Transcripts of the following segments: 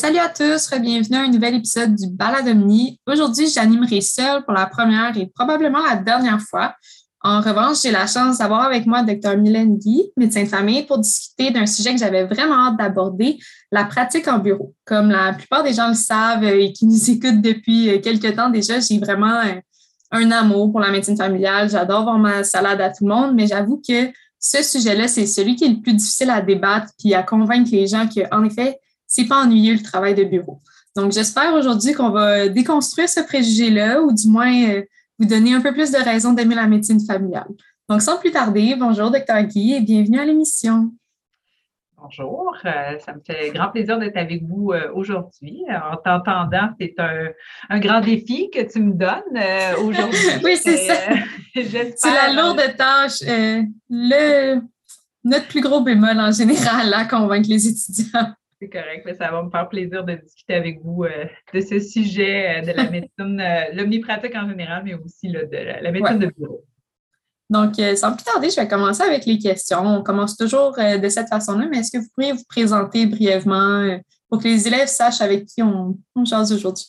Salut à tous, bienvenue à un nouvel épisode du Baladomni. Aujourd'hui, j'animerai seule pour la première et probablement la dernière fois. En revanche, j'ai la chance d'avoir avec moi Dr. Mylène Guy, médecin de famille, pour discuter d'un sujet que j'avais vraiment hâte d'aborder, la pratique en bureau. Comme la plupart des gens le savent et qui nous écoutent depuis euh, quelques temps déjà, j'ai vraiment un, un amour pour la médecine familiale. J'adore voir ma salade à tout le monde, mais j'avoue que ce sujet-là, c'est celui qui est le plus difficile à débattre puis à convaincre les gens qu'en effet, c'est pas ennuyeux le travail de bureau. Donc, j'espère aujourd'hui qu'on va déconstruire ce préjugé-là ou du moins euh, vous donner un peu plus de raisons d'aimer la médecine familiale. Donc, sans plus tarder, bonjour, Dr. Guy, et bienvenue à l'émission. Bonjour, euh, ça me fait grand plaisir d'être avec vous euh, aujourd'hui. En t'entendant, c'est un, grand défi que tu me donnes euh, aujourd'hui. oui, c'est ça. c'est la lourde tâche. le, notre plus gros bémol en général à convaincre les étudiants. C'est correct, mais ça va me faire plaisir de discuter avec vous euh, de ce sujet euh, de la médecine, euh, l'omnipratique en général, mais aussi de la, médecine de bureau. Donc, sans plus tarder, je vais commencer avec les questions. On commence toujours de cette façon-là, mais est-ce que vous pourriez vous présenter brièvement pour que les élèves sachent avec qui on, on jase aujourd'hui?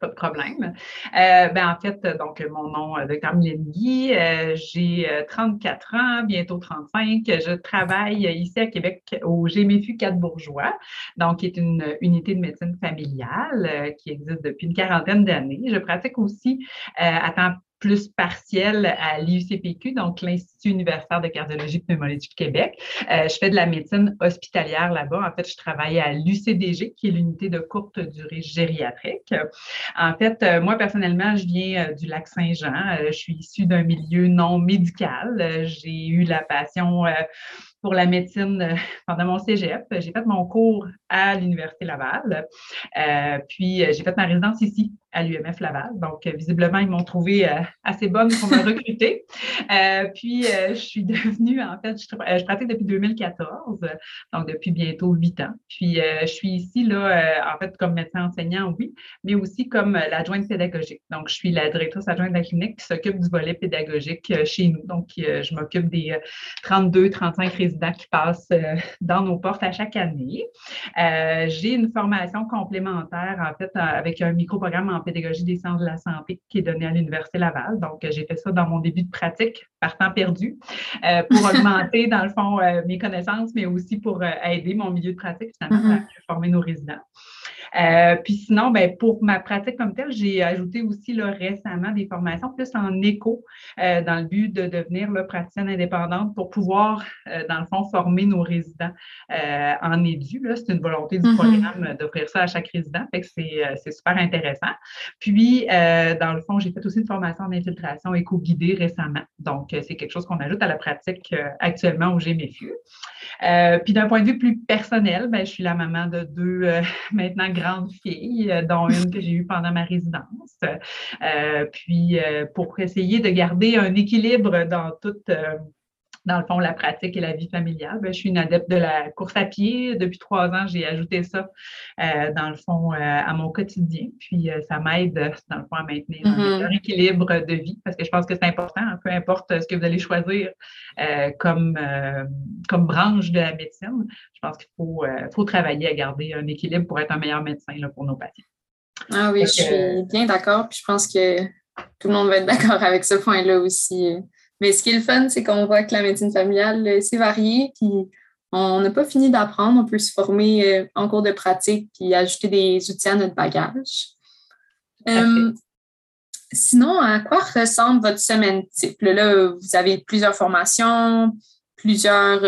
Pas de problème. Euh, ben, en fait, donc, mon nom Dr. Mylène Guy, euh, j'ai 34 euh, ans, bientôt 35. Je travaille ici à Québec au GMFU 4 Bourgeois, donc qui est une unité de médecine familiale qui existe depuis une quarantaine d'années. Je pratique aussi à temps plus partiel à l'IUCPQ, donc l'Institut universitaire de cardiologie pneumologie du Québec. Euh, je fais de la médecine hospitalière là-bas. En fait, je travaille à l'UCDG, qui est l'unité de courte durée gériatrique. En fait, euh, moi, personnellement, je viens euh, du lac Saint-Jean. je suis issue d'un milieu non médical. J'ai eu la passion pour la médecine pendant mon cégep. J'ai fait mon cours à l'Université Laval. Puis, j'ai fait ma résidence ici, à l'UMF Laval. Donc, visiblement, ils m'ont trouvé assez bonne pour me recruter. puis, je suis devenue, en fait, je, pratique depuis 2014, donc depuis bientôt huit ans. Puis, je suis ici, là, en fait, comme médecin enseignant, oui, mais aussi comme l'adjointe pédagogique. Donc, je suis la directrice adjointe de la clinique qui s'occupe du volet pédagogique chez nous. Donc, je m'occupe des 32, 35 résidents qui passent euh, dans nos portes à chaque année. Euh, j'ai une formation complémentaire, en fait, avec un micro-programme en pédagogie des sciences de la santé qui est donné à l'Université Laval. Donc, j'ai fait ça dans mon début de pratique par temps perdu euh, pour augmenter, dans le fond, mes connaissances, mais aussi pour aider mon milieu de pratique, finalement, mm-hmm. à former nos résidents. Euh, puis sinon, ben, pour ma pratique comme telle, j'ai ajouté aussi là, récemment des formations plus en écho euh, dans le but de devenir là, praticienne indépendante pour pouvoir, euh, dans le fond, former nos résidents en édu. C'est une volonté du mm-hmm. programme d'offrir ça à chaque résident. Fait que c'est super intéressant. Puis, dans le fond, j'ai fait aussi une formation en infiltration éco-guidée récemment. Donc, c'est quelque chose qu'on ajoute à la pratique actuellement au GMFU. puis d'un point de vue plus personnel, ben, je suis la maman de deux maintenant grandes filles, euh, dont une que j'ai eue pendant ma résidence. Euh, puis, euh, pour essayer de garder un équilibre dans toute dans le fond, la pratique et la vie familiale. Ben, je suis une adepte de la course à pied. Depuis trois ans, j'ai ajouté ça, dans le fond, à mon quotidien. Puis, ça m'aide, dans le fond, à maintenir un mm-hmm. équilibre de vie parce que je pense que c'est important, hein, peu importe ce que vous allez choisir comme, comme branche de la médecine. Je pense qu'il faut, faut travailler à garder un équilibre pour être un meilleur médecin là, pour nos patients. Ah oui, je suis bien d'accord. Puis je pense que tout le monde va être d'accord avec ce point-là aussi. Mais ce qui est le fun, c'est qu'on voit que la médecine familiale, euh, c'est varié, puis on n'a pas fini d'apprendre. On peut se former euh, en cours de pratique, puis ajouter des outils à notre bagage. Euh, sinon, à quoi ressemble votre semaine type? Là, vous avez plusieurs formations, plusieurs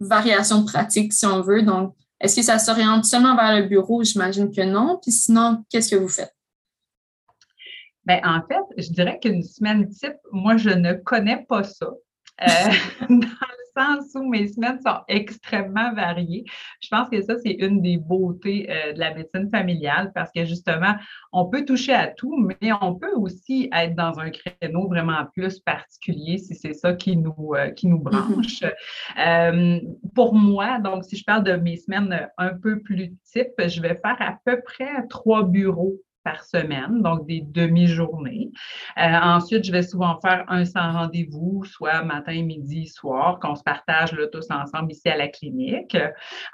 variations de pratique, si on veut. Donc, est-ce que ça s'oriente seulement vers le bureau? J'imagine que non. Puis sinon, qu'est-ce que vous faites? Bien, en fait, je dirais qu'une semaine type, moi, je ne connais pas ça. Euh, dans le sens où mes semaines sont extrêmement variées. Je pense que ça, c'est une des beautés euh, de la médecine familiale parce que justement, on peut toucher à tout, mais on peut aussi être dans un créneau vraiment plus particulier si c'est ça qui nous, euh, qui nous branche. Mm-hmm. pour moi, donc, si je parle de mes semaines un peu plus type, je vais faire à peu près trois bureaux par semaine, donc des demi-journées. Euh, ensuite, je vais souvent faire un sans rendez-vous, soit matin, midi, soir, qu'on se partage là, tous ensemble ici à la clinique.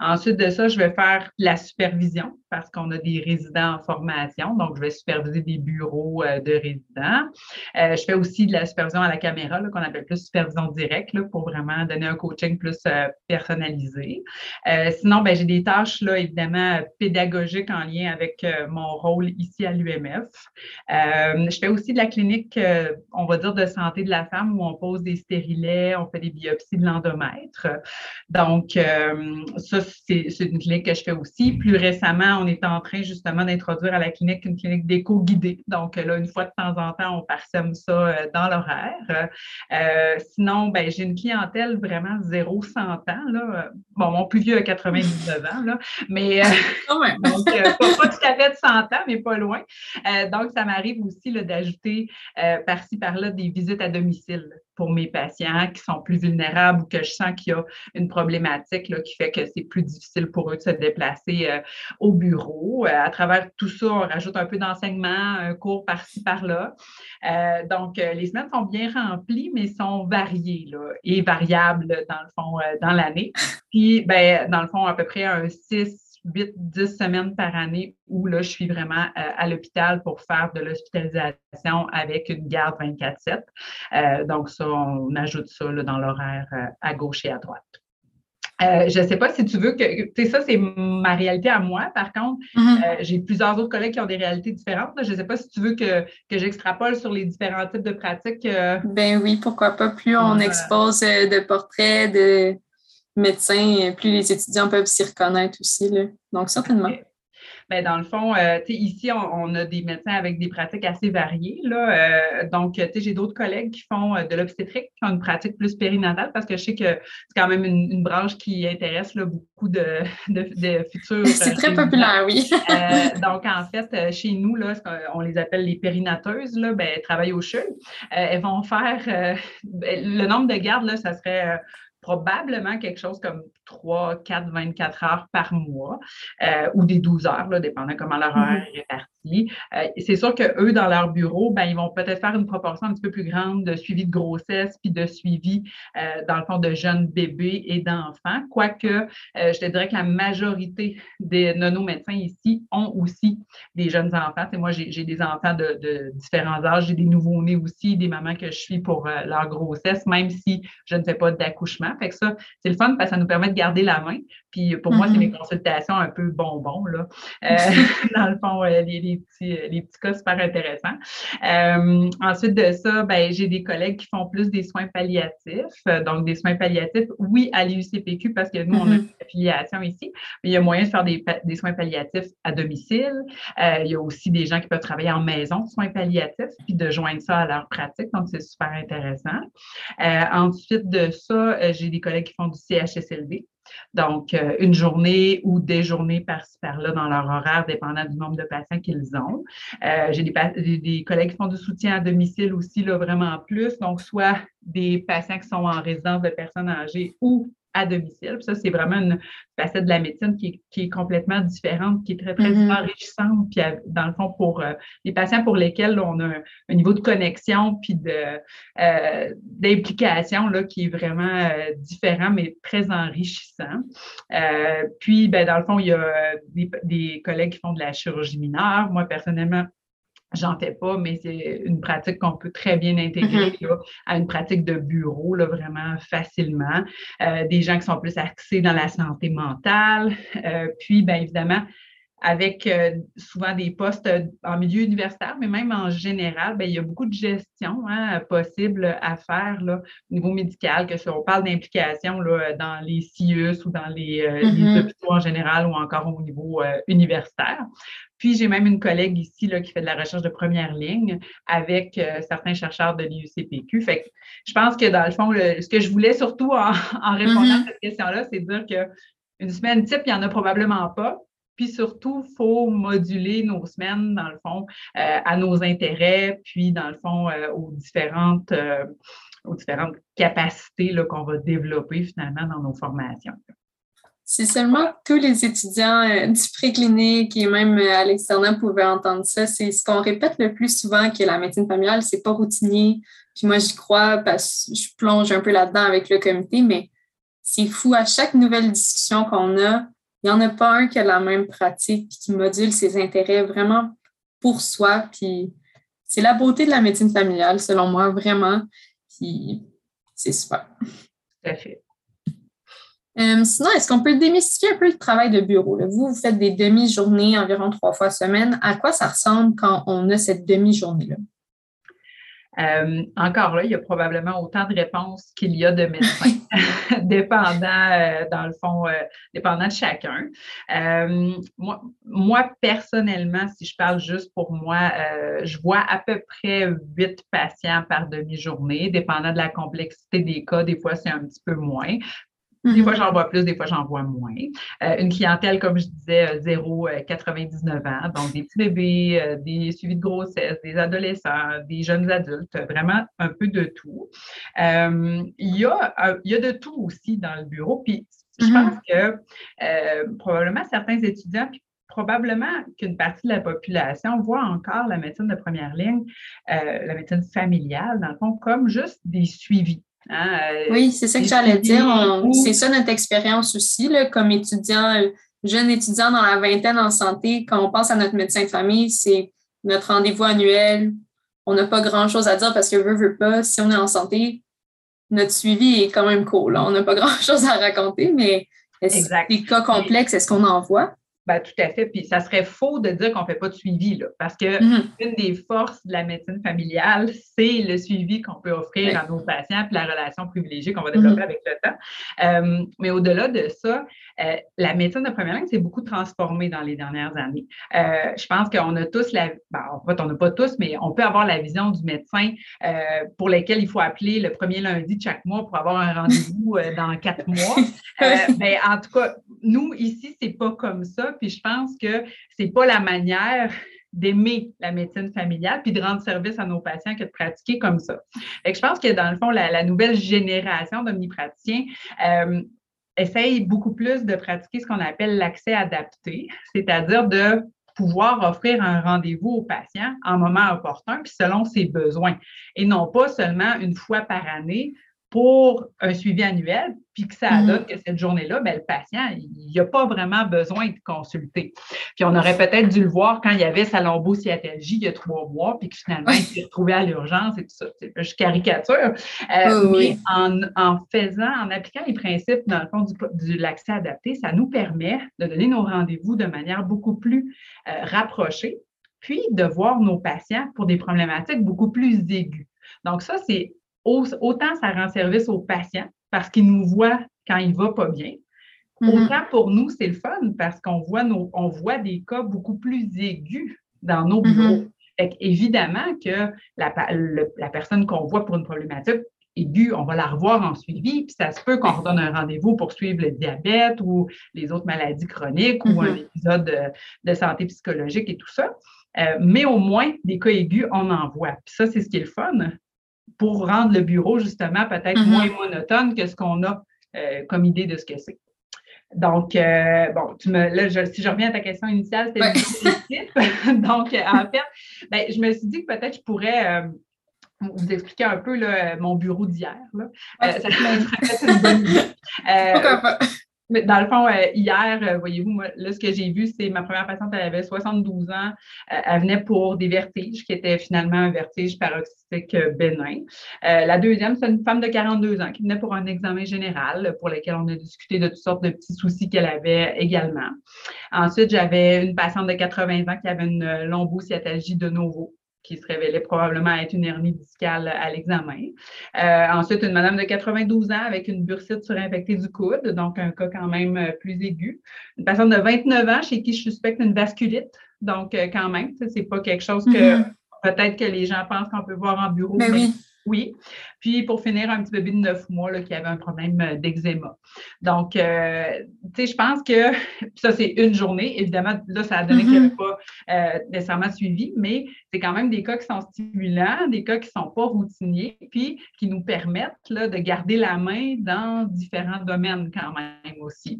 Ensuite de ça, je vais faire la supervision parce qu'on a des résidents en formation, donc je vais superviser des bureaux euh, de résidents. Euh, je fais aussi de la supervision à la caméra, qu'on appelle plus supervision directe, pour vraiment donner un coaching plus personnalisé. sinon, ben, j'ai des tâches, là, évidemment, pédagogiques en lien avec mon rôle ici à l'UMF. Euh, je fais aussi de la clinique, euh, on va dire, de santé de la femme où on pose des stérilets, on fait des biopsies de l'endomètre. Donc, euh, ça, c'est une clinique que je fais aussi. Plus récemment, on est en train justement d'introduire à la clinique une clinique d'écho guidée. Donc, là, une fois de temps en temps, on parsème ça dans l'horaire. sinon, ben, j'ai une clientèle vraiment zéro 100 ans. Là. Bon, mon plus vieux a 99 ans, là, mais donc, pas, pas, tout à fait de 100 ans, mais pas loin. Euh, donc, ça m'arrive aussi d'ajouter euh, par-ci, par-là des visites à domicile pour mes patients qui sont plus vulnérables ou que je sens qu'il y a une problématique qui fait que c'est plus difficile pour eux de se déplacer euh, au bureau. à travers tout ça, on rajoute un peu d'enseignement, un cours par-ci, par-là. donc, les semaines sont bien remplies, mais sont variées et variables dans le fond dans l'année. Puis, ben, dans le fond, à peu près un 6 8-10 semaines par année où là, je suis vraiment euh, à l'hôpital pour faire de l'hospitalisation avec une garde 24-7. Euh, donc, ça, on ajoute ça dans l'horaire euh, à gauche et à droite. je ne sais pas si tu veux que. Tu sais, ça, c'est ma réalité à moi. Par contre, mm-hmm. j'ai plusieurs autres collègues qui ont des réalités différentes. Je ne sais pas si tu veux que, que j'extrapole sur les différents types de pratiques. Ben oui, pourquoi pas. Plus on expose de portraits, de, médecins, plus les étudiants peuvent s'y reconnaître aussi. Là. Donc, certainement. Bien, dans le fond, euh, ici, on, a des médecins avec des pratiques assez variées. Là, euh, donc, j'ai d'autres collègues qui font euh, de l'obstétrique, qui ont une pratique plus périnatale, parce que je sais que c'est quand même une, branche qui intéresse là, beaucoup de, de, futurs. c'est très populaire, oui. donc, en fait, chez nous, là, on les appelle les périnateuses, là, ben, elles travaillent au CHUL. elles vont faire ben, le nombre de gardes, là, ça serait probablement quelque chose comme 3, 4, 24 heures par mois euh, ou des 12 heures, là, dépendant comment l'horaire mm-hmm. est réparti. Euh, c'est sûr qu'eux, dans leur bureau, ben, ils vont peut-être faire une proportion un petit peu plus grande de suivi de grossesse puis de suivi, euh, dans le fond, de jeunes bébés et d'enfants. Quoique, je te dirais que la majorité des, de nos médecins ici ont aussi des jeunes enfants. Et moi, j'ai des enfants de, de différents âges. J'ai des nouveaux-nés aussi, des mamans que je suis pour leur grossesse, même si je ne fais pas d'accouchement. Fait que ça, c'est le fun parce que ça nous permet de garder la main. Puis pour moi, c'est mes mm-hmm. consultations un peu bonbons, là. Euh, dans le fond, les, petits, les petits cas super intéressants. Euh, ensuite de ça, ben, j'ai des collègues qui font plus des soins palliatifs. Donc, des soins palliatifs, oui, à l'UCPQ, parce que nous, on a mm-hmm. une affiliation ici, mais il y a moyen de faire des, des soins palliatifs à domicile. Euh, il y a aussi des gens qui peuvent travailler en maison de soins palliatifs, puis de joindre ça à leur pratique. Donc, c'est super intéressant. ensuite de ça, j'ai des collègues qui font du CHSLD. Donc, euh, une journée ou des journées par-ci, par-là dans leur horaire, dépendant du nombre de patients qu'ils ont. Euh, j'ai des, collègues qui font du soutien à domicile aussi, là, vraiment plus. Donc, soit des patients qui sont en résidence de personnes âgées ou à domicile. ça, c'est vraiment une facette de la médecine qui est, complètement différente, qui est très, très mm-hmm. enrichissante. Puis, dans le fond, pour euh, les patients pour lesquels on a un, niveau de connexion puis euh, d'implication là, qui est vraiment euh, différent, mais très enrichissant. puis, ben, dans le fond, il y a des, des collègues qui font de la chirurgie mineure. Moi, personnellement, J'en fais pas, mais c'est une pratique qu'on peut très bien intégrer mm-hmm. à une pratique de bureau, là, vraiment facilement. Euh, des gens qui sont plus axés dans la santé mentale. Euh, puis, bien évidemment, avec euh, souvent des postes en milieu universitaire, mais même en général, bien, il y a beaucoup de gestion hein, possible à faire là, au niveau médical, que si on parle d'implication dans les CIUS ou dans les, mm-hmm. hôpitaux en général ou encore au niveau universitaire. Puis, j'ai même une collègue ici là, qui fait de la recherche de première ligne avec euh, certains chercheurs de l'IUCPQ. Fait que je pense que dans le fond, ce que je voulais surtout en, répondant à mm-hmm. cette question-là, c'est dire qu'une semaine type, il n'y en a probablement pas. Puis surtout, il faut moduler nos semaines, dans le fond, euh, à nos intérêts, puis dans le fond, euh, aux différentes, aux différentes capacités qu'on va développer finalement dans nos formations. Si seulement tous les étudiants euh, du préclinique et même euh, à l'externat pouvaient entendre ça, c'est ce qu'on répète le plus souvent que la médecine familiale, c'est pas routinier. Puis moi, j'y crois parce que je plonge un peu là-dedans avec le comité, mais c'est fou. À chaque nouvelle discussion qu'on a, il n'y en a pas un qui a la même pratique puis qui module ses intérêts vraiment pour soi. Puis c'est la beauté de la médecine familiale, selon moi, vraiment. Puis c'est super. Tout à fait. Euh, sinon, est-ce qu'on peut démystifier un peu le travail de bureau? Vous, vous faites des demi-journées environ trois fois semaine. À quoi ça ressemble quand on a cette demi-journée-là? Euh, encore là, il y a probablement autant de réponses qu'il y a de médecins, dépendant, euh, dans le fond, dépendant de chacun. moi, moi, personnellement, si je parle juste pour moi, je vois à peu près huit patients par demi-journée, dépendant de la complexité des cas. Des fois, c'est un petit peu moins. Des fois, mhm. j'en vois plus, des fois, j'en vois moins. Euh, une clientèle, comme je disais, 0-99 euh, ans, donc des petits bébés, euh, des suivis de grossesse, des adolescents, des jeunes adultes, vraiment un peu de tout. il, y a, il y a de tout aussi dans le bureau. Puis, je mhm. pense que probablement certains étudiants, puis probablement qu'une partie de la population voit encore la médecine de première ligne, la médecine familiale, dans le fond, comme juste des suivis. Hein, euh, oui, c'est ça que j'allais dire. C'est ça notre expérience aussi, là, comme étudiant, jeune étudiant dans la vingtaine en santé, quand on pense à notre médecin de famille, c'est notre rendez-vous annuel. On n'a pas grand-chose à dire parce que veut, veut pas, si on est en santé, notre suivi est quand même cool. On n'a pas grand-chose à raconter, mais des cas complexes, est-ce qu'on en voit? Ben, tout à fait. Puis ça serait faux de dire qu'on ne fait pas de suivi, là, parce que mm-hmm. une des forces de la médecine familiale, c'est le suivi qu'on peut offrir à nos patients, puis la relation privilégiée qu'on va développer mm-hmm. avec le temps. Euh, mais au-delà de ça, euh, la médecine de première ligne s'est beaucoup transformée dans les dernières années. Euh, je pense qu'on a tous la, ben, en fait, on n'a pas tous, mais on peut avoir la vision du médecin pour lequel il faut appeler le premier lundi de chaque mois pour avoir un rendez-vous dans quatre mois. mais en tout cas, nous, ici, c'est pas comme ça. Puis je pense que c'est pas la manière d'aimer la médecine familiale puis de rendre service à nos patients que de pratiquer comme ça. Et je pense que dans le fond, la, nouvelle génération d'omnipraticiens euh, essaye beaucoup plus de pratiquer ce qu'on appelle l'accès adapté, c'est-à-dire de pouvoir offrir un rendez-vous au patient en moment opportun, puis selon ses besoins, et non pas seulement une fois par année pour un suivi annuel, puis que ça mm-hmm. donne que cette journée-là, ben, le patient, il n'a pas vraiment besoin de consulter. Puis on aurait peut-être dû le voir quand il y avait sa lombosciatalgie il y a trois mois, puis que finalement, il s'est retrouvé à l'urgence et tout ça. Je caricature. Euh, mais en, faisant, en appliquant les principes, dans le fond, du, l'accès adapté, ça nous permet de donner nos rendez-vous de manière beaucoup plus euh, rapprochée, puis de voir nos patients pour des problématiques beaucoup plus aiguës. Donc ça, c'est autant ça rend service aux patients parce qu'ils nous voient quand il va pas bien. Mm-hmm. Autant pour nous, c'est le fun parce qu'on voit, nos, on voit des cas beaucoup plus aigus dans nos mm-hmm. bureaux. évidemment que la, la personne qu'on voit pour une problématique aiguë, on va la revoir en suivi, puis ça se peut qu'on redonne un rendez-vous pour suivre le diabète ou les autres maladies chroniques ou un mm-hmm. épisode de, santé psychologique et tout ça. Euh, mais au moins, des cas aigus, on en voit. Puis ça, c'est ce qui est le fun pour rendre le bureau justement peut-être mm-hmm. moins monotone que ce qu'on a euh, comme idée de ce que c'est. Donc, euh, bon, tu me, là, si je reviens à ta question initiale, c'était Donc, euh, en fait, ben, je me suis dit que peut-être je pourrais vous expliquer un peu là, mon bureau d'hier. ça serait une bonne idée. Pas? dans le fond, euh, hier, euh, voyez-vous, moi, là, ce que j'ai vu, c'est ma première patiente, elle avait 72 ans. Euh, elle venait pour des vertiges, qui étaient finalement un vertige paroxystique bénin. la deuxième, c'est une femme de 42 ans qui venait pour un examen général, pour lequel on a discuté de toutes sortes de petits soucis qu'elle avait également. Ensuite, j'avais une patiente de 80 ans qui avait une lombosciatalgie de nouveau qui se révélait probablement être une hernie discale à l'examen. Euh, ensuite, une madame de 92 ans avec une bursite surinfectée du coude, donc un cas quand même euh, plus aigu. Une personne de 29 ans chez qui je suspecte une vasculite, donc euh, quand même, c'est pas quelque chose que mm-hmm. peut-être que les gens pensent qu'on peut voir en bureau, ben mais, Oui. Puis pour finir, un petit bébé de neuf mois là, qui avait un problème euh, d'eczéma. Donc, euh, tu sais, je pense que ça, c'est une journée. Évidemment, là, ça a donné qu'il n'y avait pas euh, nécessairement suivi, mais c'est quand même des cas qui sont stimulants, des cas qui ne sont pas routiniers, puis qui nous permettent là, de garder la main dans différents domaines quand même aussi.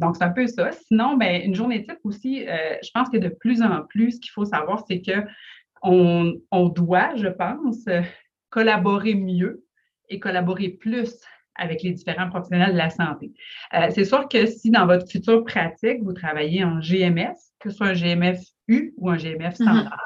donc, c'est un peu ça. Sinon, ben, une journée type aussi, je pense que de plus en plus, ce qu'il faut savoir, c'est que on, doit, je pense, collaborer mieux et collaborer plus avec les différents professionnels de la santé. Euh, c'est sûr que si dans votre future pratique, vous travaillez en GMS, que ce soit un GMF U ou un GMF mm-hmm. standard,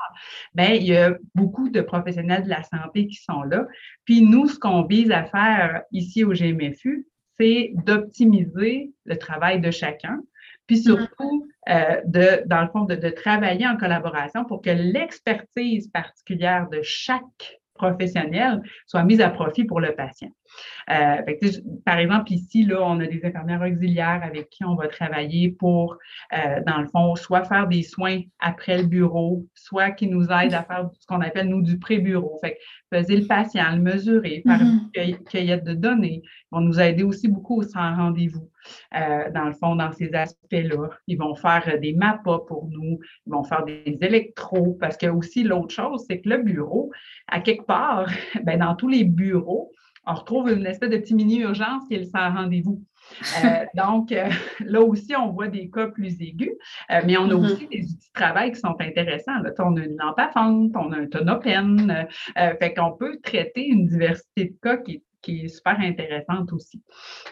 ben, il y a beaucoup de professionnels de la santé qui sont là. Puis nous, ce qu'on vise à faire ici au GMFU, c'est d'optimiser le travail de chacun, puis mm-hmm. surtout, euh, de, dans le fond, de, de, travailler en collaboration pour que l'expertise particulière de chaque professionnel soit mise à profit pour le patient. Euh, par exemple, ici, là, on a des infirmières auxiliaires avec qui on va travailler pour, euh, dans le fond, soit faire des soins après le bureau, soit qui nous aident à faire ce qu'on appelle, nous, du pré-bureau. Fait peser le patient, le mesurer, faire une mm-hmm. cueillette de données. Ils vont nous aider aussi beaucoup au sans rendez-vous. Euh, dans le fond, dans ces aspects-là. Ils vont faire des MAPA pour nous, ils vont faire des électros, parce que aussi l'autre chose, c'est que le bureau, à quelque part, ben, dans tous les bureaux, on retrouve une espèce de petit mini-urgence qui est le sans rendez-vous. Euh, donc, euh, là aussi, on voit des cas plus aigus, euh, mais on a mm-hmm. aussi des outils de travail qui sont intéressants. Là, on a une lampe à fente, on a un tonopène, fait qu'on peut traiter une diversité de cas qui est qui est super intéressante aussi.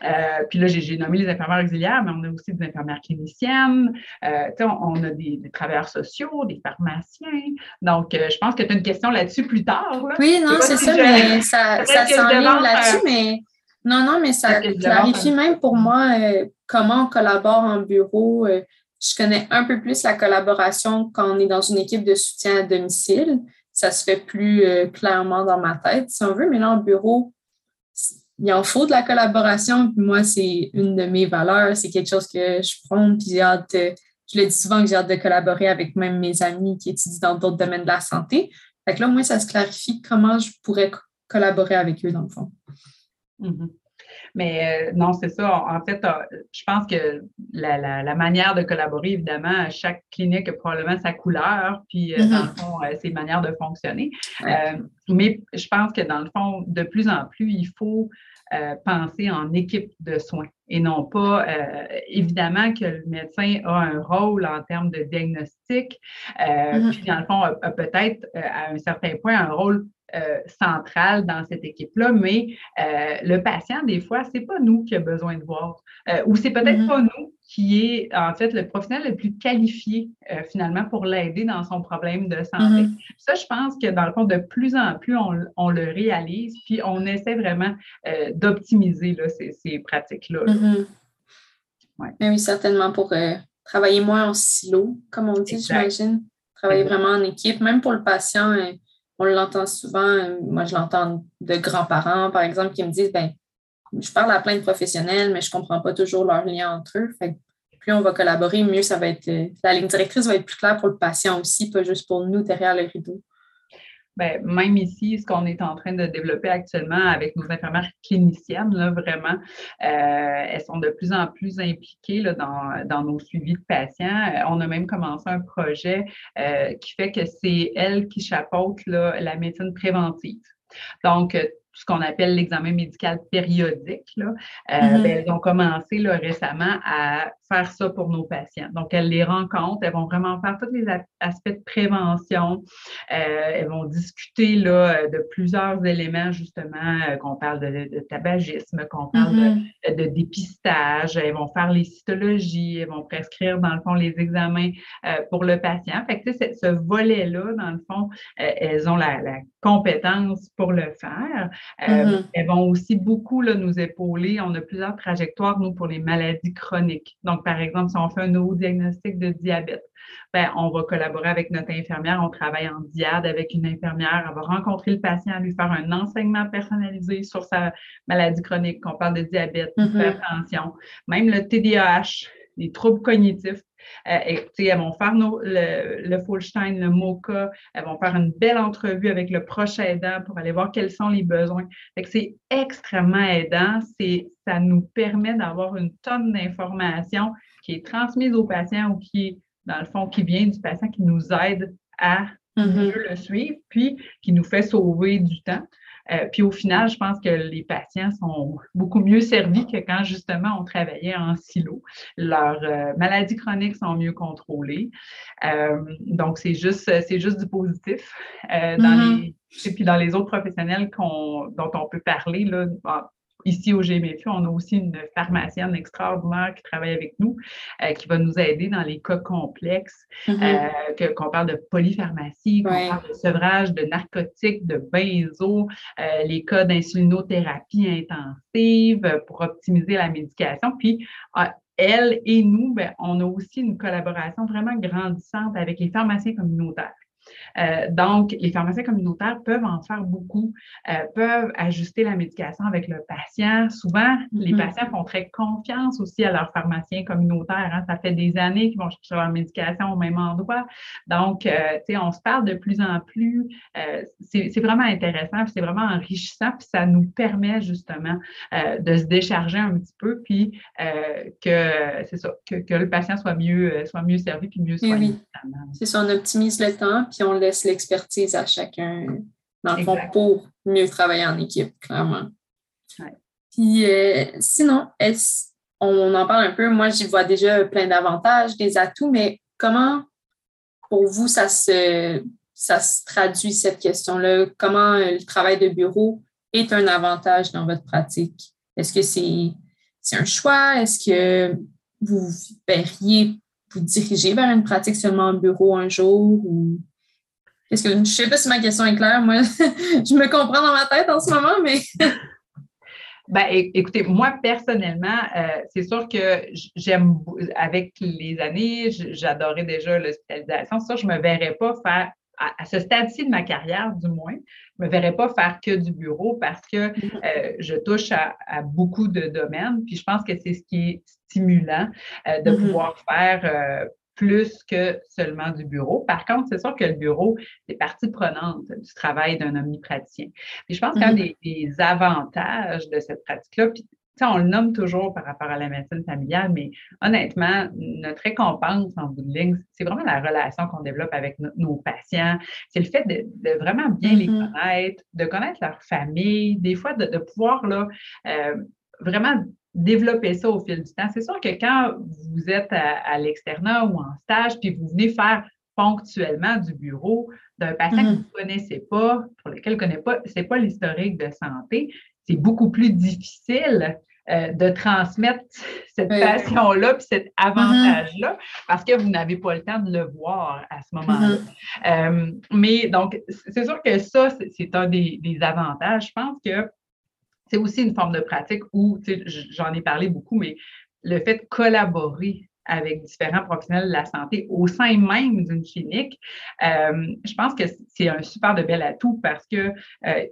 Euh, puis là, j'ai nommé les infirmières auxiliaires, mais on a aussi des infirmières cliniciennes, euh, on, a des, travailleurs sociaux, des pharmaciens. Donc, euh, je pense que tu as une question là-dessus plus tard. Oui, non, c'est ça, mais ça, ça s'enligne là-dessus, mais non, non, mais ça clarifie même pour moi comment on collabore en bureau. je connais un peu plus la collaboration quand on est dans une équipe de soutien à domicile. Ça se fait plus clairement dans ma tête, si on veut, mais là, en bureau, il en faut de la collaboration. moi, c'est une de mes valeurs. C'est quelque chose que je prends. Puis j'ai hâte, je le dis souvent que j'ai hâte de collaborer avec même mes amis qui étudient dans d'autres domaines de la santé. Fait que là, au moins, ça se clarifie comment je pourrais collaborer avec eux, dans le fond. Mm-hmm. Mais euh, non, c'est ça. En fait, euh, je pense que la, manière de collaborer, évidemment, chaque clinique a probablement sa couleur, puis euh, dans le mm-hmm. fond, ses manières de fonctionner. mais je pense que dans le fond, de plus en plus, il faut penser en équipe de soins et non pas, évidemment, que le médecin a un rôle en termes de diagnostic, mm-hmm. puis dans le fond, a peut-être à un certain point un rôle euh, centrale dans cette équipe-là, mais euh, le patient, des fois, c'est pas nous qui a besoin de voir, euh, ou c'est peut-être mm-hmm. pas nous qui est en fait le professionnel le plus qualifié finalement pour l'aider dans son problème de santé. Mm-hmm. Ça, je pense que dans le fond, de plus en plus, on, le réalise, puis on essaie vraiment d'optimiser ces, pratiques-là. Mm-hmm. Oui, certainement pour travailler moins en silo, comme on dit, j'imagine. Travailler vraiment en équipe, même pour le patient on l'entend souvent, moi je l'entends de grands-parents, par exemple, qui me disent ben, je parle à plein de professionnels, mais je ne comprends pas toujours leur lien entre eux. plus on va collaborer, mieux ça va être. La ligne directrice va être plus claire pour le patient aussi, pas juste pour nous derrière le rideau. Bien, même ici, ce qu'on est en train de développer actuellement avec nos infirmières cliniciennes, là, vraiment, euh, elles sont de plus en plus impliquées là, dans, dans, nos suivis de patients. Euh, on a même commencé un projet euh, qui fait que c'est elles qui chapeautent là, la médecine préventive. Donc, ce qu'on appelle l'examen médical périodique. Là. Euh, mm-hmm. ben, elles ont commencé là, récemment à faire ça pour nos patients. Donc, elles les rencontrent, elles vont vraiment faire tous les aspects de prévention. Euh, elles vont discuter là, de plusieurs éléments, justement, euh, qu'on parle de, tabagisme, qu'on parle de, mm-hmm. dépistage. Elles vont faire les cytologies, elles vont prescrire, dans le fond, les examens pour le patient. Fait que, ce volet-là, dans le fond, elles ont la, la compétence pour le faire. Euh, mm-hmm. Elles vont aussi beaucoup là, nous épauler. On a plusieurs trajectoires, nous, pour les maladies chroniques. Donc, par exemple, si on fait un nouveau diagnostic de diabète, ben, on va collaborer avec notre infirmière. On travaille en diade avec une infirmière. Elle va rencontrer le patient, lui faire un enseignement personnalisé sur sa maladie chronique, qu'on parle de diabète, mm-hmm. d'hypertension, même le TDAH, les troubles cognitifs. Euh, et, elles vont faire le, le Fullstein, le MOCA, elles vont faire une belle entrevue avec le proche aidant pour aller voir quels sont les besoins. C'est extrêmement aidant. Ça nous permet d'avoir une tonne d'informations qui est transmise au patient ou qui, dans le fond, qui vient du patient, qui nous aide à mm-hmm. le suivre, puis qui nous fait sauver du temps. Euh, puis au final, je pense que les patients sont beaucoup mieux servis que quand justement on travaillait en silo. Leurs euh, maladies chroniques sont mieux contrôlées. Euh, donc, c'est juste, c'est juste du positif. dans mm-hmm. les, et puis dans les autres professionnels dont on peut parler, là, ici au GMFU, on a aussi une pharmacienne extraordinaire qui travaille avec nous, euh, qui va nous aider dans les cas complexes, mm-hmm. euh, qu'on parle de polypharmacie, qu'on parle de sevrage de narcotiques, de benzo, euh, les cas d'insulinothérapie intensive pour optimiser la médication. Puis, elle et nous, ben, on a aussi une collaboration vraiment grandissante avec les pharmaciens communautaires. Euh, donc, les pharmaciens communautaires peuvent en faire beaucoup, euh, peuvent ajuster la médication avec le patient. Souvent, les mm-hmm. patients font très confiance aussi à leurs pharmaciens communautaires. Hein. Ça fait des années qu'ils vont chercher leur médication au même endroit. Donc, euh, tu sais, on se parle de plus en plus. c'est vraiment intéressant, c'est vraiment enrichissant, puis ça nous permet justement de se décharger un petit peu, puis que c'est ça, que, le patient soit mieux, soit mieux servi puis mieux soigné. C'est ça, on optimise le temps, puis on laisse l'expertise à chacun, dans le fond, pour mieux travailler en équipe, clairement. Puis euh, sinon, on en parle un peu, moi j'y vois déjà plein d'avantages, des atouts, mais comment pour vous ça se, ça se traduit cette question-là? Comment euh, le travail de bureau est un avantage dans votre pratique? Est-ce que c'est un choix? Est-ce que vous verriez vous diriger vers une pratique seulement en bureau un jour ou? Est-ce que je ne sais pas si ma question est claire. Moi, je me comprends dans ma tête en ce moment, mais. Ben, écoutez, moi, personnellement, euh, c'est sûr que j'aime, avec les années, j'adorais déjà l'hospitalisation. Ça, je ne me verrais pas faire, à, ce stade-ci de ma carrière, du moins, je ne me verrais pas faire que du bureau parce que mm-hmm. euh, je touche à, beaucoup de domaines. Puis je pense que c'est ce qui est stimulant euh, de mm-hmm. pouvoir faire plus que seulement du bureau. Par contre, c'est sûr que le bureau, c'est partie prenante du travail d'un omnipraticien. Puis je pense qu'un mm-hmm. des, avantages de cette pratique-là, puis on le nomme toujours par rapport à la médecine familiale, mais honnêtement, notre récompense en bout de ligne, c'est vraiment la relation qu'on développe avec nos patients. C'est le fait de, vraiment bien les mm-hmm. connaître, de connaître leur famille, des fois de, pouvoir là, euh, vraiment développer ça au fil du temps. C'est sûr que quand vous êtes à, l'externat ou en stage, puis vous venez faire ponctuellement du bureau d'un patient que mm-hmm. vous ne connaissez pas, pour lequel vous ne connaissez pas, pas l'historique de santé, c'est beaucoup plus difficile euh, de transmettre cette passion-là puis cet mm-hmm. avantage-là parce que vous n'avez pas le temps de le voir à ce moment-là. Mm-hmm. Euh, mais donc, c'est sûr que ça, c'est un des, des, avantages. Je pense que c'est aussi une forme de pratique où, j'en ai parlé beaucoup, mais le fait de collaborer avec différents professionnels de la santé au sein même d'une clinique, euh, je pense que c'est un super de bel atout parce que euh,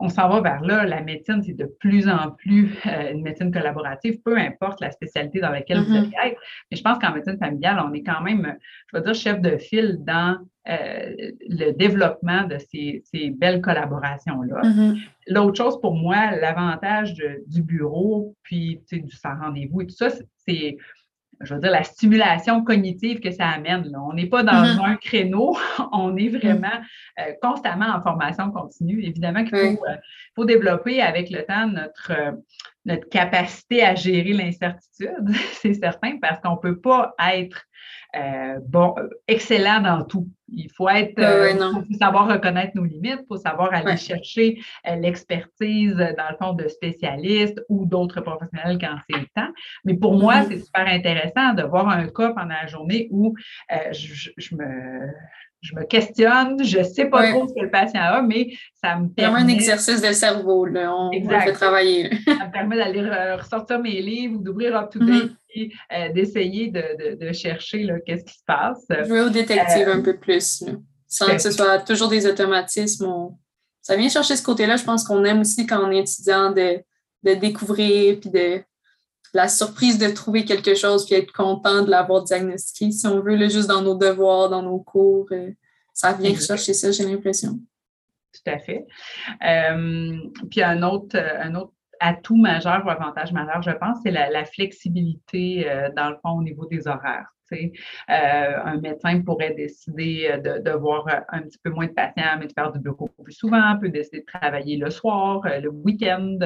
on s'en va vers là. La médecine, c'est de plus en plus euh, une médecine collaborative, peu importe la spécialité dans laquelle vous mm-hmm. allez être. Mais je pense qu'en médecine familiale, on est quand même, je veux dire, chef de file dans le développement de ces, belles collaborations-là. Mm-hmm. L'autre chose pour moi, l'avantage du bureau, puis du sans rendez-vous et tout ça, c'est je veux dire, la stimulation cognitive que ça amène. On n'est pas dans mm-hmm. un créneau, on est vraiment euh, constamment en formation continue. Évidemment qu'il faut, euh, faut, développer avec le temps notre, euh, notre capacité à gérer l'incertitude, c'est certain, parce qu'on ne peut pas être bon, excellent dans tout. Il faut être, savoir reconnaître nos limites, il faut savoir aller chercher l'expertise, dans le fond, de spécialistes ou d'autres professionnels quand c'est le temps. Mais pour moi, mm-hmm. c'est super intéressant de voir un cas pendant la journée où je, me je me questionne, je ne sais pas trop ce que le patient a, mais ça me permet. un exercice de cerveau, là. On, fait travailler. ça me permet d'aller ressortir mes livres, d'ouvrir Up to Date mm-hmm. et euh, d'essayer de, chercher qu'est-ce qui se passe. Jouer au détective un peu plus, sans que ce soit toujours des automatismes. Ça vient chercher ce côté-là. Je pense qu'on aime aussi quand on est étudiant de, découvrir puis de la surprise de trouver quelque chose puis être content de l'avoir diagnostiqué, si on veut, là, juste dans nos devoirs, dans nos cours. Euh, ça vient chercher ça, j'ai l'impression. Tout à fait. puis un autre, un autre atout majeur ou avantage majeur, je pense, c'est la, flexibilité, dans le fond, au niveau des horaires. Euh, un médecin pourrait décider euh, de, voir euh, un petit peu moins de patients, mais de faire du bureau plus souvent, peut décider de travailler le soir, le week-end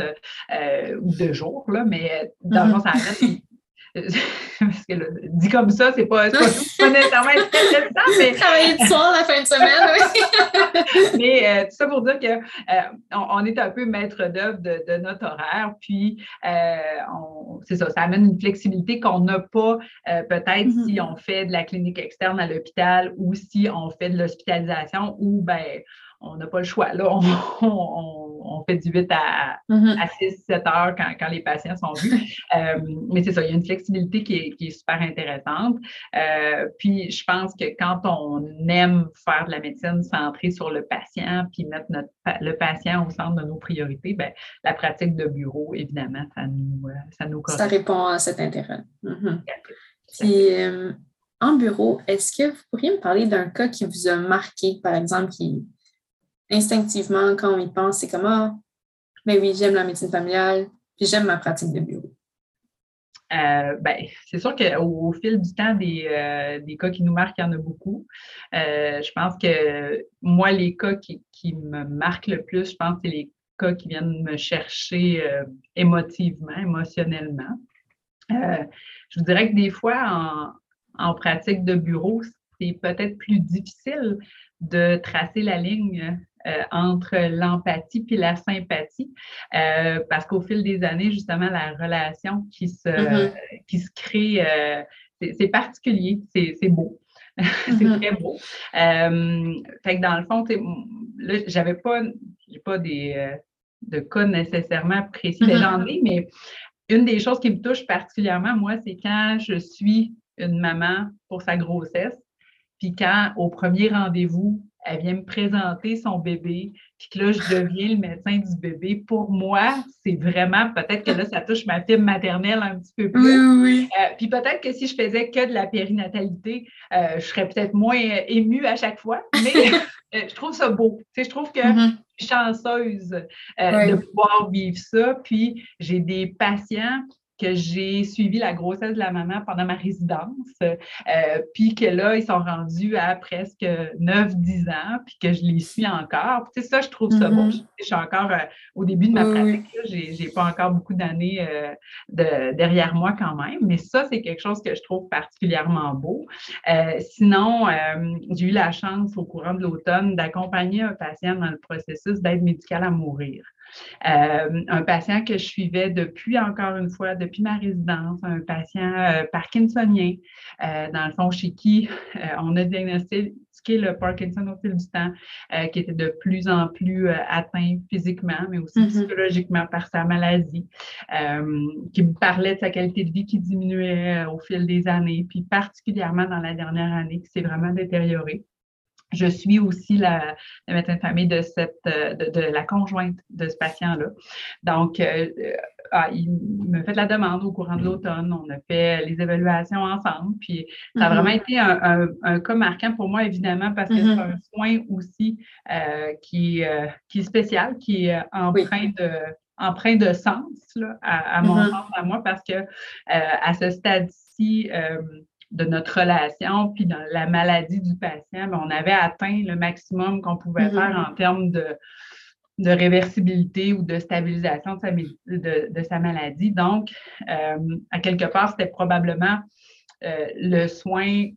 ou deux jours, là, mais dans le fond, ça arrête parce que dit comme ça, c'est pas, pas, pas nécessairement intéressant, mais. Travailler du soir la fin de semaine, oui. mais euh, tout ça pour dire qu'on euh, on est un peu maître d'œuvre de, de, notre horaire, puis euh, c'est ça, ça amène une flexibilité qu'on n'a pas peut-être mm-hmm. si on fait de la clinique externe à l'hôpital ou si on fait de l'hospitalisation ou ben on n'a pas le choix. Là, on, fait du 8 à, 6, mm-hmm. 7 heures quand, les patients sont vus. Euh, mais c'est ça, il y a une flexibilité qui est, super intéressante. Euh, puis, je pense que quand on aime faire de la médecine centrée sur le patient, puis mettre notre, le patient au centre de nos priorités, bien, la pratique de bureau, évidemment, ça nous, euh, ça nous Ça répond à cet intérêt. Mm-hmm. Puis, en bureau, est-ce que vous pourriez me parler d'un cas qui vous a marqué, par exemple, qui instinctivement, quand on y pense, c'est comme Ah, ben oui, j'aime la médecine familiale, puis j'aime ma pratique de bureau. Euh, ben, c'est sûr qu'au au fil du temps, des, euh, des, cas qui nous marquent, il y en a beaucoup. Euh, je pense que moi, les cas qui, qui, me marquent le plus, je pense que c'est les cas qui viennent me chercher émotivement, émotionnellement. je vous dirais que des fois, en, en pratique de bureau, c'est peut-être plus difficile de tracer la ligne euh, entre l'empathie puis la sympathie, euh, parce qu'au fil des années, justement, la relation qui se, mm-hmm. qui se crée, euh, c'est particulier, c'est beau. c'est mm-hmm. très beau. fait que dans le fond, là, j'avais pas, pas des, de cas nécessairement précis, ai, mais une des choses qui me touche particulièrement, moi, c'est quand je suis une maman pour sa grossesse, puis quand au premier rendez-vous, elle vient me présenter son bébé, puis que là, je deviens le médecin du bébé. Pour moi, c'est vraiment, peut-être que là, ça touche ma fibre maternelle un petit peu plus. Oui, oui. Euh, puis peut-être que si je faisais que de la périnatalité, euh, je serais peut-être moins émue à chaque fois, mais euh, je trouve ça beau. Tu sais, je trouve que mm-hmm. je suis chanceuse de pouvoir vivre ça. Puis j'ai des patients que j'ai suivi la grossesse de la maman pendant ma résidence, euh, puis que là, ils sont rendus à presque 9-10 ans, puis que je les suis encore. Puis, ça, je trouve ça bon. Mm-hmm. Je, suis encore euh, au début de ma pratique, je n'ai pas encore beaucoup d'années euh, de, derrière moi quand même, mais ça, c'est quelque chose que je trouve particulièrement beau. sinon, j'ai eu la chance au courant de l'automne d'accompagner un patient dans le processus d'aide médicale à mourir. Euh, un patient que je suivais depuis, encore une fois, depuis ma résidence, un patient euh, parkinsonien, euh, dans le fond, chez qui on a diagnostiqué le Parkinson au fil du temps, qui était de plus en plus atteint physiquement, mais aussi mm-hmm. psychologiquement par sa maladie, qui me parlait de sa qualité de vie qui diminuait au fil des années, puis particulièrement dans la dernière année, qui s'est vraiment détériorée je suis aussi la, médecin de famille de, cette, euh, de, la conjointe de ce patient-là. Donc, euh, euh, ah, il me fait la demande au courant de l'automne. On a fait les évaluations ensemble. Puis, ça a mm-hmm. vraiment été un, cas marquant pour moi, évidemment, parce que c'est mm-hmm. un soin aussi qui, qui est spécial, qui est empreint de empreint de sens à, mon sens, à moi, parce que à ce stade-ci, de notre relation, puis dans la maladie du patient, ben, on avait atteint le maximum qu'on pouvait mm-hmm. faire en termes de, de réversibilité ou de stabilisation de sa, de, sa maladie. Donc, euh, à quelque part, c'était probablement euh, le soin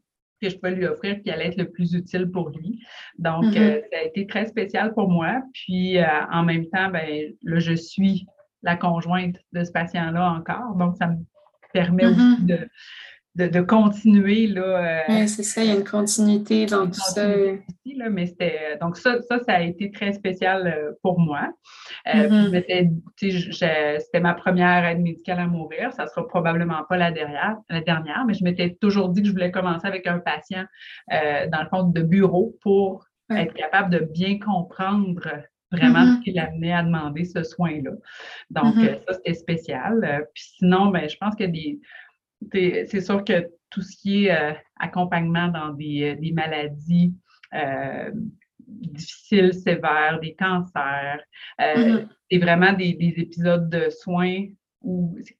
que je pouvais lui offrir qui allait être le plus utile pour lui. Donc, mm-hmm. euh, ça a été très spécial pour moi. Puis, en même temps, ben, là, je suis la conjointe de ce patient-là encore. Donc, ça me permet mm-hmm. aussi de, de, continuer. Là, euh, c'est ça, il y a une continuité dans tout ça. mais c'était, donc ça, ça, ça a été très spécial euh, pour moi. Euh, mm-hmm. c'était ma première aide médicale à mourir. Ça ne sera probablement pas la dernière, la dernière, mais je m'étais toujours dit que je voulais commencer avec un patient dans le fond de bureau pour être capable de bien comprendre vraiment ce qui l'amenait à demander ce soin-là. Donc, ça, c'était spécial. Puis sinon, ben, je pense que des. C'est sûr que tout ce qui est accompagnement dans des, des maladies difficiles, sévères, des cancers. Euh, mm-hmm. C'est vraiment des, épisodes de soins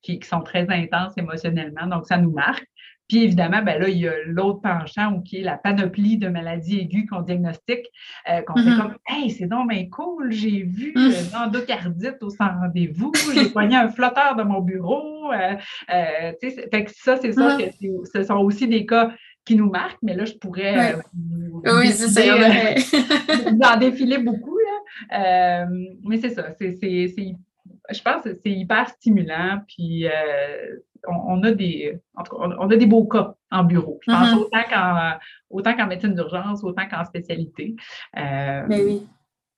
qui, sont très intenses émotionnellement, donc ça nous marque. Puis évidemment, ben là, il y a l'autre penchant ou qui est la panoplie de maladies aiguës qu'on diagnostique, euh, qu'on fait mm-hmm. comme Hey, c'est donc cool, j'ai vu une mm. endocardite au sans rendez-vous, j'ai poigné un flotteur de mon bureau. Euh, fait que ça, c'est ça, mm. que ce sont aussi des cas qui nous marquent, mais là, je pourrais oui, c'est ça. d'en défiler beaucoup. Là. Euh, mais c'est ça. C'est, je pense que c'est hyper stimulant. Puis euh, on, a des, en tout cas, on, a des beaux cas en bureau. Je pense mm-hmm. autant, qu'en, médecine d'urgence, autant qu'en spécialité. Euh, mais oui.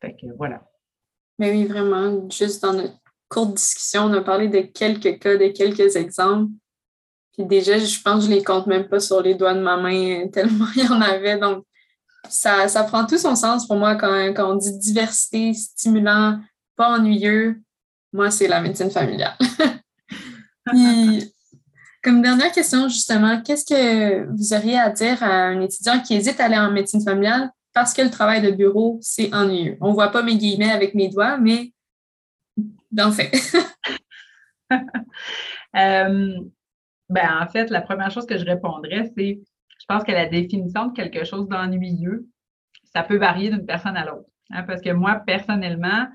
Fait que voilà. Mais oui, vraiment. Juste dans notre courte discussion, on a parlé de quelques cas, de quelques exemples. Puis déjà, je pense que je les compte même pas sur les doigts de ma main, tellement il y en avait. Donc, ça, ça prend tout son sens pour moi quand, quand on dit diversité, stimulant, pas ennuyeux. Moi, c'est la médecine familiale. Puis, comme dernière question, justement, qu'est-ce que vous auriez à dire à un étudiant qui hésite à aller en médecine familiale parce que le travail de bureau, c'est ennuyeux? On ne voit pas mes guillemets avec mes doigts, mais d'en fait. Euh, ben, en fait, la première chose que je répondrais, c'est je pense que la définition de quelque chose d'ennuyeux, ça peut varier d'une personne à l'autre. Hein, parce que moi, personnellement,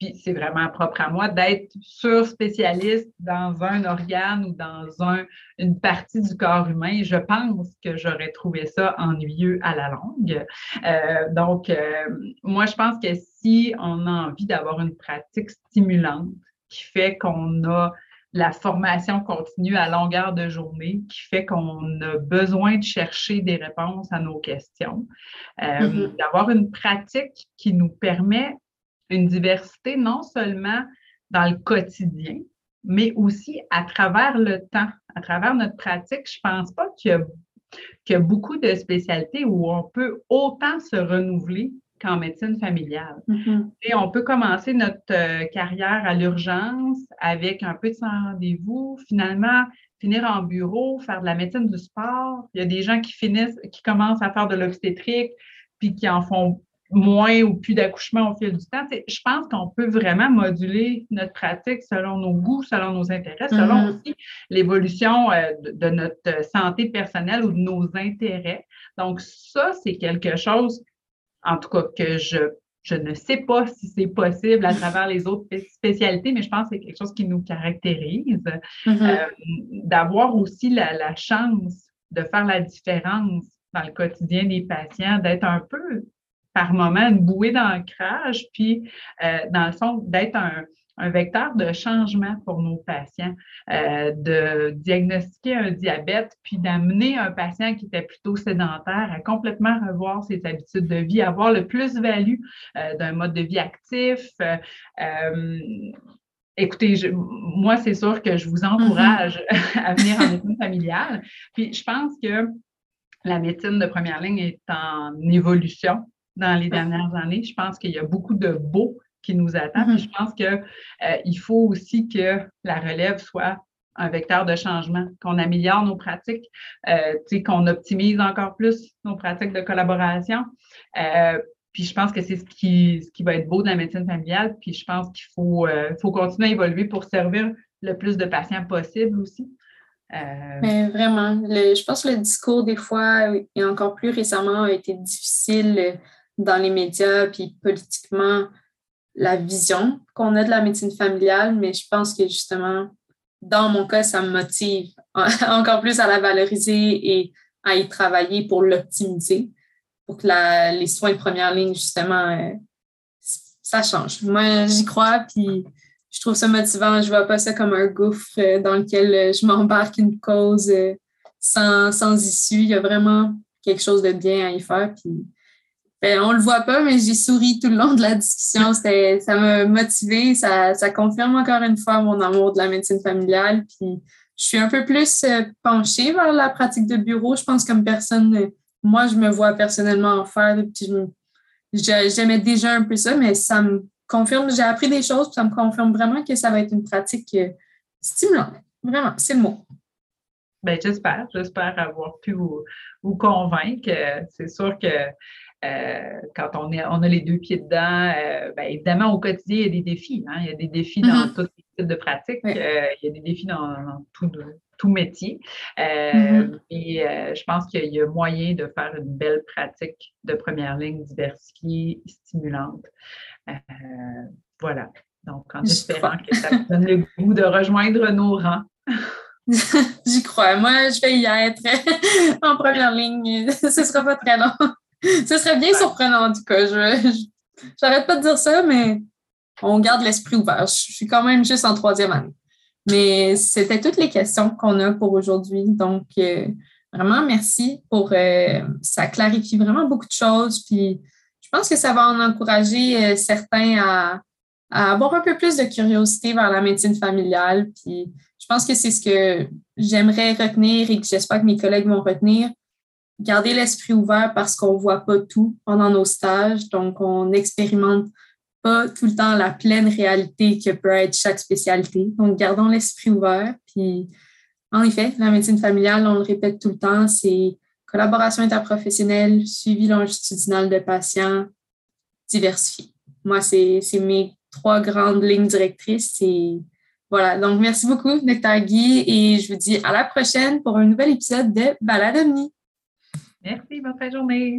puis c'est vraiment propre à moi, d'être sur-spécialiste dans un organe ou dans un, une partie du corps humain, je pense que j'aurais trouvé ça ennuyeux à la longue. Euh, donc, euh, moi, je pense que si on a envie d'avoir une pratique stimulante qui fait qu'on a la formation continue à longueur de journée qui fait qu'on a besoin de chercher des réponses à nos questions, euh, mm-hmm. d'avoir une pratique qui nous permet une diversité non seulement dans le quotidien, mais aussi à travers le temps, à travers notre pratique. Je ne pense pas qu'il y, y, a beaucoup de spécialités où on peut autant se renouveler qu'en médecine familiale. Mm-hmm. Et on peut commencer notre euh, carrière à l'urgence avec un peu de rendez-vous, finalement finir en bureau, faire de la médecine du sport. Il y a des gens qui finissent, qui commencent à faire de l'obstétrique, puis qui en font moins ou plus d'accouchements au fil du temps. je pense qu'on peut vraiment moduler notre pratique selon nos goûts, selon nos intérêts, selon mm-hmm. aussi l'évolution euh, de, notre santé personnelle ou de nos intérêts. Donc, ça, c'est quelque chose en tout cas que je, je ne sais pas si c'est possible à travers les autres spécialités, mais je pense que c'est quelque chose qui nous caractérise, mm-hmm. euh, d'avoir aussi la, chance de faire la différence dans le quotidien des patients, d'être un peu par moment une bouée d'ancrage, puis euh, dans le fond, d'être un, un vecteur de changement pour nos patients, euh, de diagnostiquer un diabète, puis d'amener un patient qui était plutôt sédentaire à complètement revoir ses habitudes de vie, avoir le plus-value euh, d'un mode de vie actif. Écoutez, moi, c'est sûr que je vous encourage mm-hmm. à venir en médecine familiale. Puis je pense que la médecine de première ligne est en évolution dans les dernières années. Je pense qu'il y a beaucoup de beaux qui nous attend. Mm-hmm. je pense qu'il euh, faut aussi que la relève soit un vecteur de changement, qu'on améliore nos pratiques, euh, qu'on optimise encore plus nos pratiques de collaboration. Euh, puis je pense que c'est ce qui, ce qui va être beau de la médecine familiale. Puis je pense qu'il faut, faut continuer à évoluer pour servir le plus de patients possible aussi. Mais vraiment, je pense que le discours, des fois, et encore plus récemment, a été difficile dans les médias, puis politiquement, la vision qu'on a de la médecine familiale, mais je pense que justement, dans mon cas, ça me motive encore plus à la valoriser et à y travailler pour l'optimiser, pour que les soins de première ligne, justement, euh, ça change. Moi, j'y crois, puis je trouve ça motivant. Je vois pas ça comme un gouffre euh, dans lequel euh, je m'embarque une cause sans, sans issue. Il y a vraiment quelque chose de bien à y faire, ben, on le voit pas, mais j'ai souri tout le long de la discussion. ça m'a motivé. Ça, ça, confirme encore une fois mon amour de la médecine familiale. Puis je suis un peu plus euh, penchée vers la pratique de bureau. Je pense comme personne, moi, je me vois personnellement en faire. Puis j'aimais déjà un peu ça, mais ça me confirme, j'ai appris des choses, ça me confirme vraiment que ça va être une pratique euh, stimulante. Vraiment, c'est le mot. Bien, j'espère, j'espère avoir pu vous, convaincre. C'est sûr que euh, quand on, est, on a les deux pieds dedans, euh, bien, évidemment, au quotidien, il y a des défis. Hein. Il y a des défis dans mm-hmm. tous les types de pratiques. il y a des défis dans, tout, tout, métier. Mm-hmm. Et je pense qu'il y a moyen de faire une belle pratique de première ligne diversifiée, stimulante. voilà. Donc, en espérant que ça vous donne le goût de rejoindre nos rangs. J'y crois. Moi, je vais y être en première ligne. Ce ne sera pas très long. Ce serait bien surprenant, en tout cas. Je n'arrête pas de dire ça, mais on garde l'esprit ouvert. Je suis quand même juste en troisième année. Mais c'était toutes les questions qu'on a pour aujourd'hui. Donc, euh, vraiment, merci pour euh, ça clarifie vraiment beaucoup de choses. Puis, je pense que ça va en encourager euh, certains à, à, avoir un peu plus de curiosité vers la médecine familiale. Puis, je pense que c'est ce que j'aimerais retenir et que j'espère que mes collègues vont retenir. Garder l'esprit ouvert parce qu'on ne voit pas tout pendant nos stages, donc on n'expérimente pas tout le temps la pleine réalité que peut être chaque spécialité. Donc, gardons l'esprit ouvert. Puis, en effet, la médecine familiale, on le répète tout le temps, c'est collaboration interprofessionnelle, suivi longitudinal de patients, diversifié. Moi, c'est mes trois grandes lignes directrices. Et voilà, donc merci beaucoup, Dr. Guy, et je vous dis à la prochaine pour un nouvel épisode de Balade Merci, bonne fin de journée.